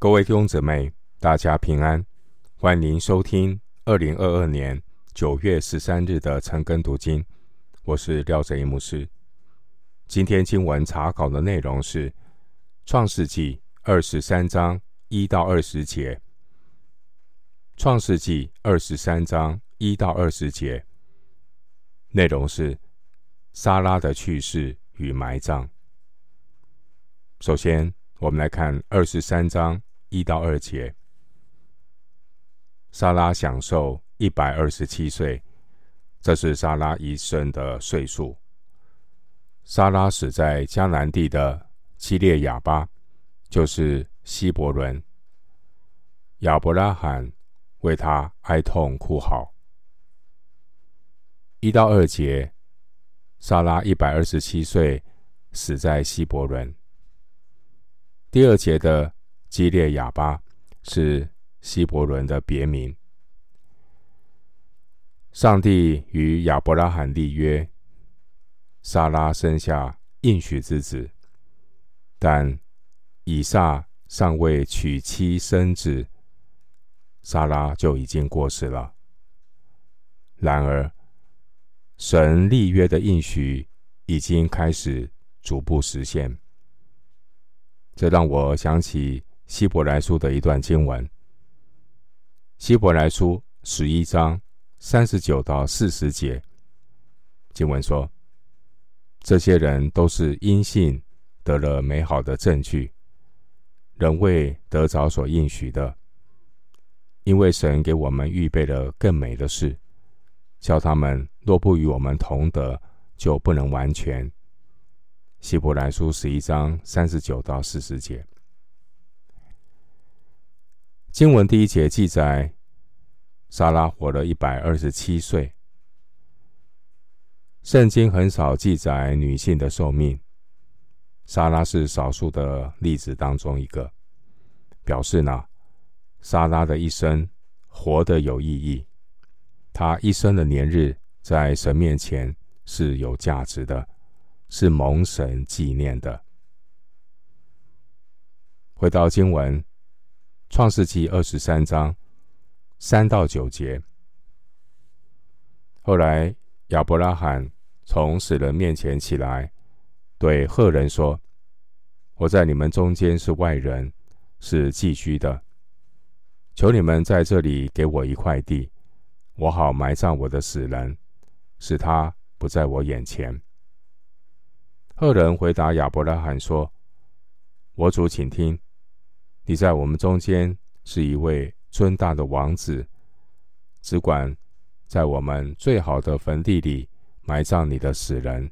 各位弟兄姊妹，大家平安，欢迎收听二零二二年九月十三日的晨更读经。我是廖哲一牧师。今天经文查考的内容是《创世纪》二十三章一到二十节，《创世纪》二十三章一到二十节内容是撒拉的去世与埋葬。首先，我们来看二十三章。一到二节，莎拉享受一百二十七岁，这是莎拉一生的岁数。莎拉死在迦南地的基列雅巴，就是希伯伦。亚伯拉罕为他哀痛哭嚎。一到二节，莎拉一百二十七岁，死在希伯伦。第二节的。基列雅巴是希伯伦的别名。上帝与亚伯拉罕立约，撒拉生下应许之子，但以撒尚未娶妻生子，撒拉就已经过世了。然而，神立约的应许已经开始逐步实现，这让我想起。希伯来书的一段经文，希伯来书十一章三十九到四十节，经文说：“这些人都是因信得了美好的证据，仍未得着所应许的，因为神给我们预备了更美的事，叫他们若不与我们同得，就不能完全。”希伯来书十一章三十九到四十节。经文第一节记载，撒拉活了一百二十七岁。圣经很少记载女性的寿命，撒拉是少数的例子当中一个，表示呢，撒拉的一生活得有意义，她一生的年日在神面前是有价值的，是蒙神纪念的。回到经文。创世纪二十三章三到九节。后来亚伯拉罕从死人面前起来，对赫人说：“我在你们中间是外人，是寄居的。求你们在这里给我一块地，我好埋葬我的死人，使他不在我眼前。”赫人回答亚伯拉罕说：“我主，请听。”你在我们中间是一位尊大的王子，只管在我们最好的坟地里埋葬你的死人。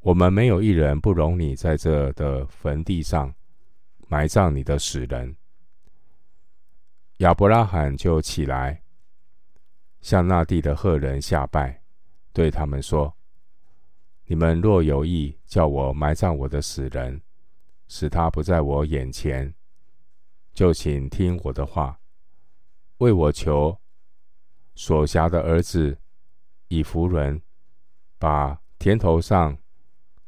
我们没有一人不容你在这的坟地上埋葬你的死人。亚伯拉罕就起来，向那地的赫人下拜，对他们说：“你们若有意叫我埋葬我的死人，使他不在我眼前。”就请听我的话，为我求所辖的儿子以弗伦，把田头上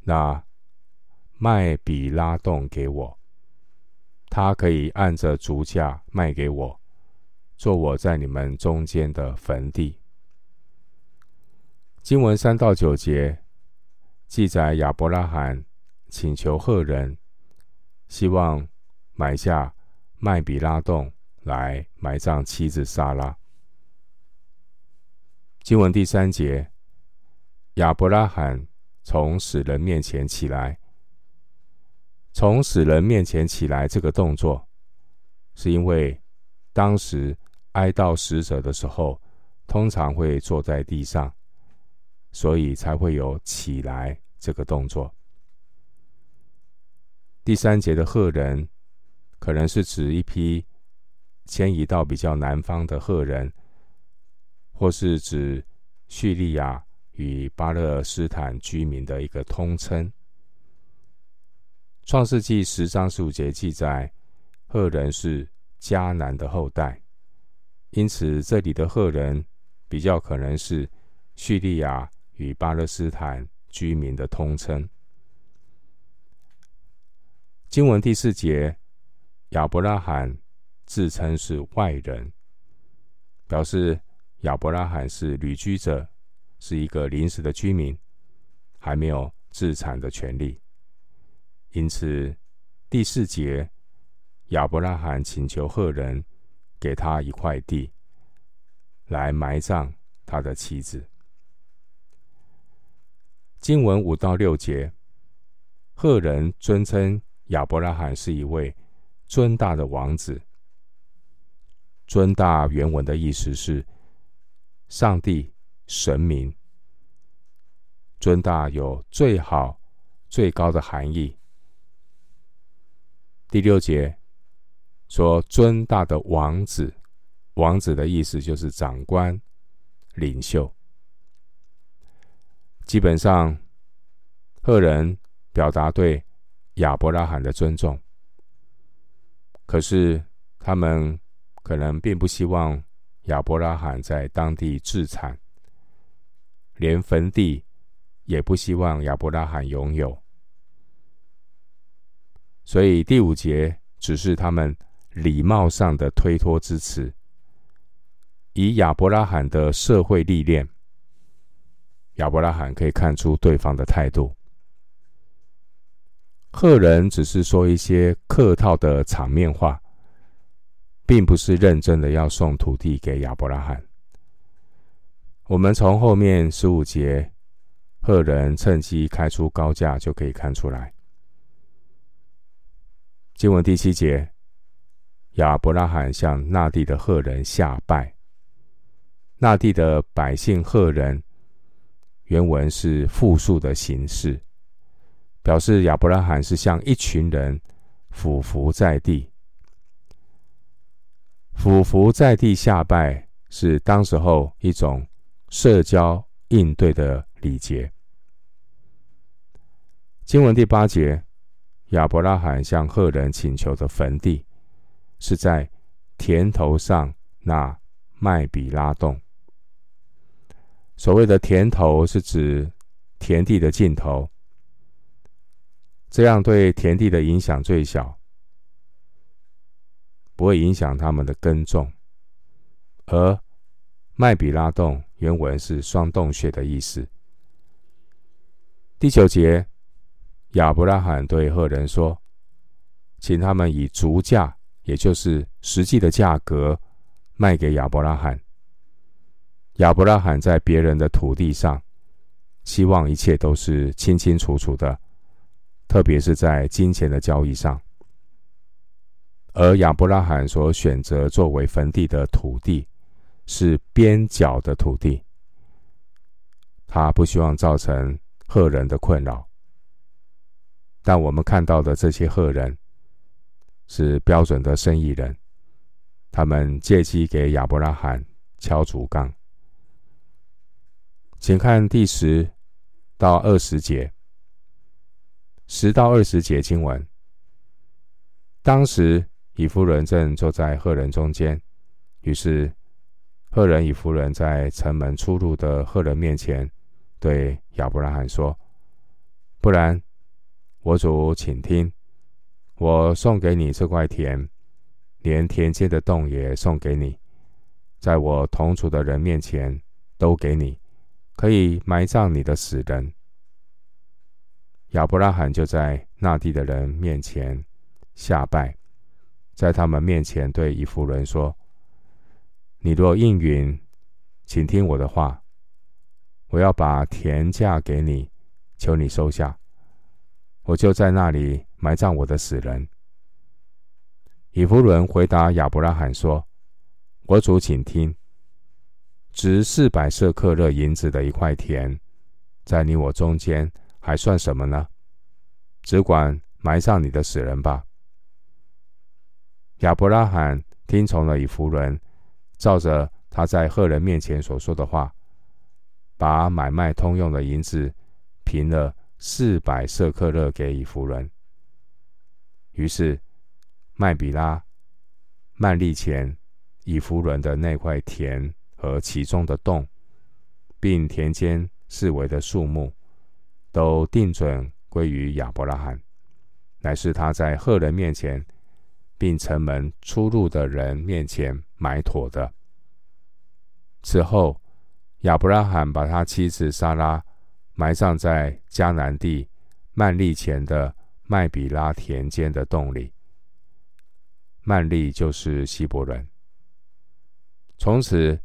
那麦比拉洞给我，他可以按着足价卖给我，做我在你们中间的坟地。经文三到九节记载亚伯拉罕请求赫人，希望买下。麦比拉洞来埋葬妻子撒拉。经文第三节，亚伯拉罕从死人面前起来。从死人面前起来这个动作，是因为当时哀悼死者的时候，通常会坐在地上，所以才会有起来这个动作。第三节的赫人。可能是指一批迁移到比较南方的赫人，或是指叙利亚与巴勒斯坦居民的一个通称。创世纪十章十五节记载，赫人是迦南的后代，因此这里的赫人比较可能是叙利亚与巴勒斯坦居民的通称。经文第四节。亚伯拉罕自称是外人，表示亚伯拉罕是旅居者，是一个临时的居民，还没有自产的权利。因此，第四节，亚伯拉罕请求赫人给他一块地，来埋葬他的妻子。经文五到六节，赫人尊称亚伯拉罕是一位尊大的王子。尊大原文的意思是上帝、神明。尊大有最好、最高的含义。第六节说尊大的王子，王子的意思就是长官、领袖。基本上，赫人表达对亚伯拉罕的尊重，可是他们可能并不希望亚伯拉罕在当地置产，连坟地也不希望亚伯拉罕拥有。所以第五节只是他们礼貌上的推脱之词，以亚伯拉罕的社会历练。亚伯拉罕可以看出对方的态度。赫人只是说一些客套的场面话，并不是认真的要送土地给亚伯拉罕。我们从后面十五节，赫人趁机开出高价就可以看出来。经文第七节，亚伯拉罕向那地的赫人下拜，那地的百姓赫人。原文是复数的形式，表示亚伯拉罕是向一群人俯伏在地。俯伏在地下拜是当时候一种社交应对的礼节。经文第八节，亚伯拉罕向赫人请求的坟地是在田头上那麦比拉洞。所谓的田头是指田地的尽头，这样对田地的影响最小，不会影响他们的耕种。而麦比拉洞原文是双洞穴的意思。第九节，亚伯拉罕对赫人说：“请他们以足价，也就是实际的价格，卖给亚伯拉罕。”亚伯拉罕在别人的土地上，希望一切都是清清楚楚的，特别是在金钱的交易上。而亚伯拉罕所选择作为坟地的土地，是边角的土地，他不希望造成赫人的困扰。但我们看到的这些赫人，是标准的生意人，他们借机给亚伯拉罕敲竹杠。请看第十到二十节，十到二十节经文。当时以夫人正坐在赫人中间，于是赫人以夫人在城门出入的赫人面前对亚伯拉罕说：“不然，我主请听，我送给你这块田，连田间的洞也送给你，在我同族的人面前都给你。”可以埋葬你的死人。亚伯拉罕就在那地的人面前下拜，在他们面前对以弗伦说：“你若应允，请听我的话，我要把田价给你，求你收下，我就在那里埋葬我的死人。”以弗伦回答亚伯拉罕说：“我主，请听。”值四百舍客勒银子的一块田，在你我中间还算什么呢？只管埋葬你的死人吧。亚伯拉罕听从了以弗伦，照着他在赫人面前所说的话，把买卖通用的银子平了四百舍客勒给以弗伦。于是麦比拉、曼利前、以弗伦的那块田。和其中的洞，并田间四围的树木，都定准归于亚伯拉罕，乃是他在赫人面前，并城门出入的人面前埋妥的。此后，亚伯拉罕把他妻子撒拉埋葬在迦南地曼利前的麦比拉田间的洞里。曼利就是希伯伦。从此，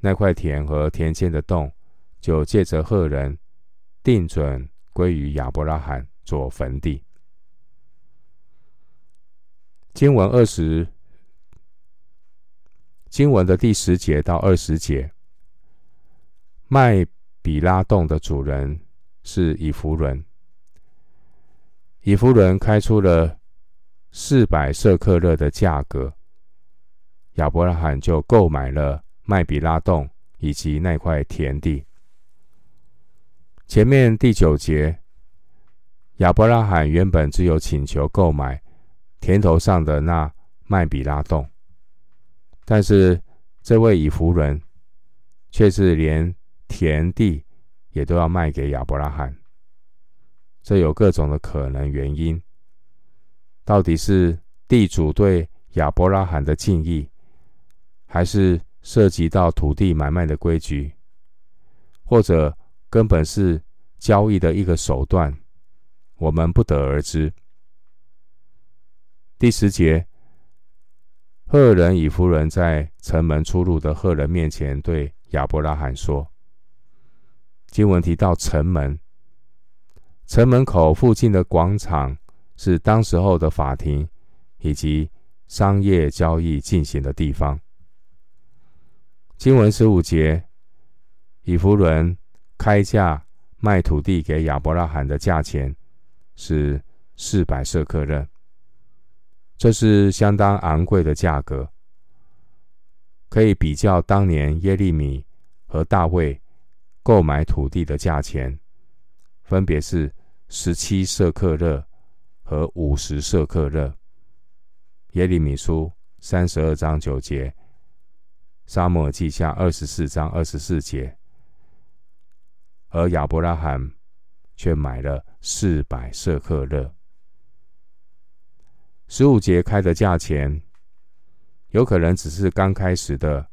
那块田和田间的洞就借着赫人定准归于亚伯拉罕做坟地。经文二十，经文的第十节到二十节，麦比拉洞的主人是以弗伦。以弗伦开出了四百舍克勒的价格，亚伯拉罕就购买了麦比拉洞以及那块田地。前面第九节，亚伯拉罕原本只有请求购买。田头上的那麦比拉洞，但是这位以弗人却是连田地也都要卖给亚伯拉罕。这有各种的可能原因，到底是地主对亚伯拉罕的敬意，还是涉及到土地买卖的规矩，或者根本是交易的一个手段，我们不得而知。第十节，赫人以弗伦在城门出入的赫人面前对亚伯拉罕说：“经文提到城门，城门口附近的广场是当时候的法庭以及商业交易进行的地方。”经文十五节，以弗伦开价卖土地给亚伯拉罕的价钱是四百舍客勒。这是相当昂贵的价格，可以比较当年耶利米和大卫购买土地的价钱，分别是十七舍客勒和五十舍客勒。耶利米书三十二章九节，撒母耳记下二十四章二十四节，而亚伯拉罕却买了四百舍客勒。十五节开的价钱，有可能只是刚开始的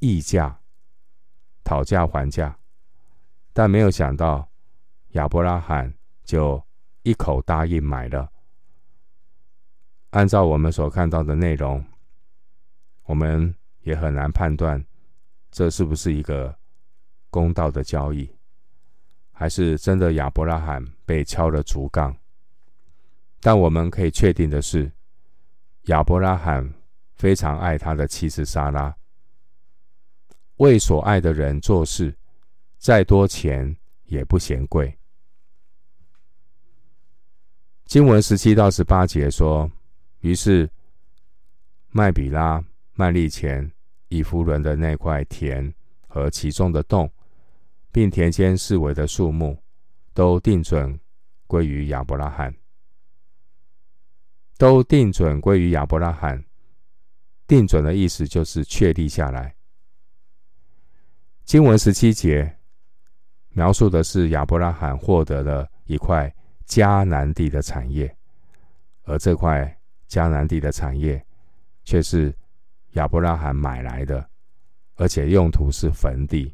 议价、讨价还价，但没有想到亚伯拉罕就一口答应买了。按照我们所看到的内容，我们也很难判断这是不是一个公道的交易，还是真的亚伯拉罕被敲了竹杠。但我们可以确定的是，亚伯拉罕非常爱他的妻子撒拉，为所爱的人做事，再多钱也不嫌贵。经文十七到十八节说：“于是麦比拉、麦利前、以弗伦的那块田和其中的洞，并田间四围的树木，都定准归于亚伯拉罕。”都定准归于亚伯拉罕。定准的意思就是确立下来。经文十七节描述的是亚伯拉罕获得了一块迦南地的产业，而这块迦南地的产业却是亚伯拉罕买来的，而且用途是坟地。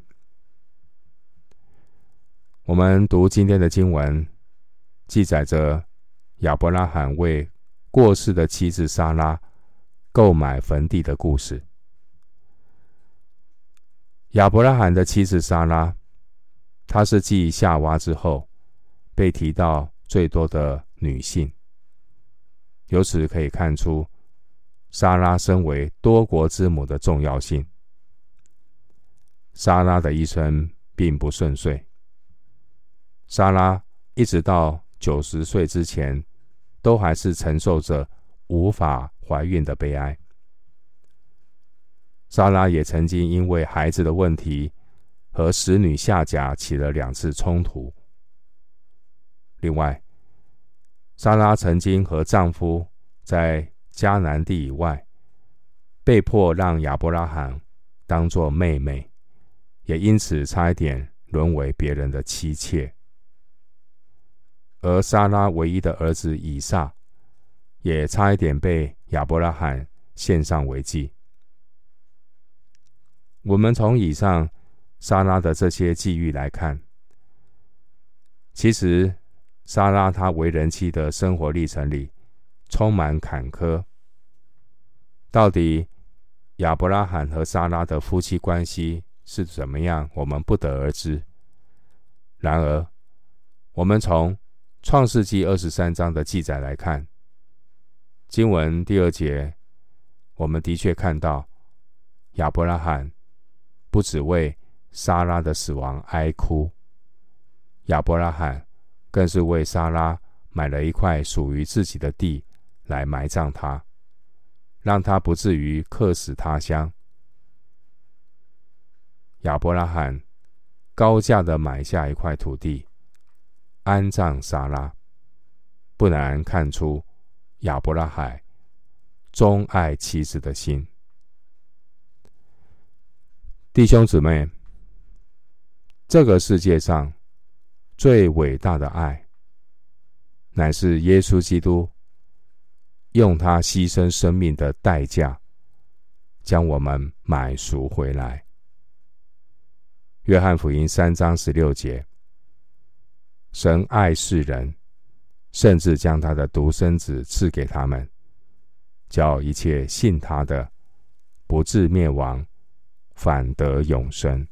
我们读今天的经文，记载着亚伯拉罕为过世的妻子莎拉购买坟地的故事。亚伯拉罕的妻子莎拉，她是继夏娃之后被提到最多的女性。由此可以看出，莎拉身为多国之母的重要性。莎拉的一生并不顺遂。莎拉一直到九十岁之前，都还是承受着无法怀孕的悲哀。莎拉也曾经因为孩子的问题和使女夏甲起了两次冲突。另外，莎拉曾经和丈夫在迦南地以外被迫让亚伯拉罕当做妹妹，也因此差一点沦为别人的妻妾。而莎拉唯一的儿子以撒，也差一点被亚伯拉罕献上为祭。我们从以上莎拉的这些际遇来看，其实莎拉她为人妻的生活历程里充满坎坷。到底亚伯拉罕和莎拉的夫妻关系是怎么样？我们不得而知。然而，我们从创世纪二十三章的记载来看。经文第二节，我们的确看到亚伯拉罕不只为莎拉的死亡哀哭，亚伯拉罕更是为莎拉买了一块属于自己的地来埋葬他，让他不至于客死他乡。亚伯拉罕高价的买下一块土地，安葬撒拉，不难看出。亚伯拉罕钟爱妻子的心，弟兄姊妹，这个世界上最伟大的爱，乃是耶稣基督用他牺牲生命的代价，将我们买赎回来。约翰福音三章十六节，神爱世人。甚至将他的独生子赐给他们，叫一切信他的，不至灭亡，反得永生。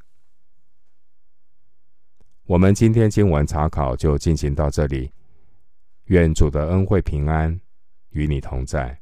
我们今天经文查考就进行到这里，愿主的恩惠平安与你同在。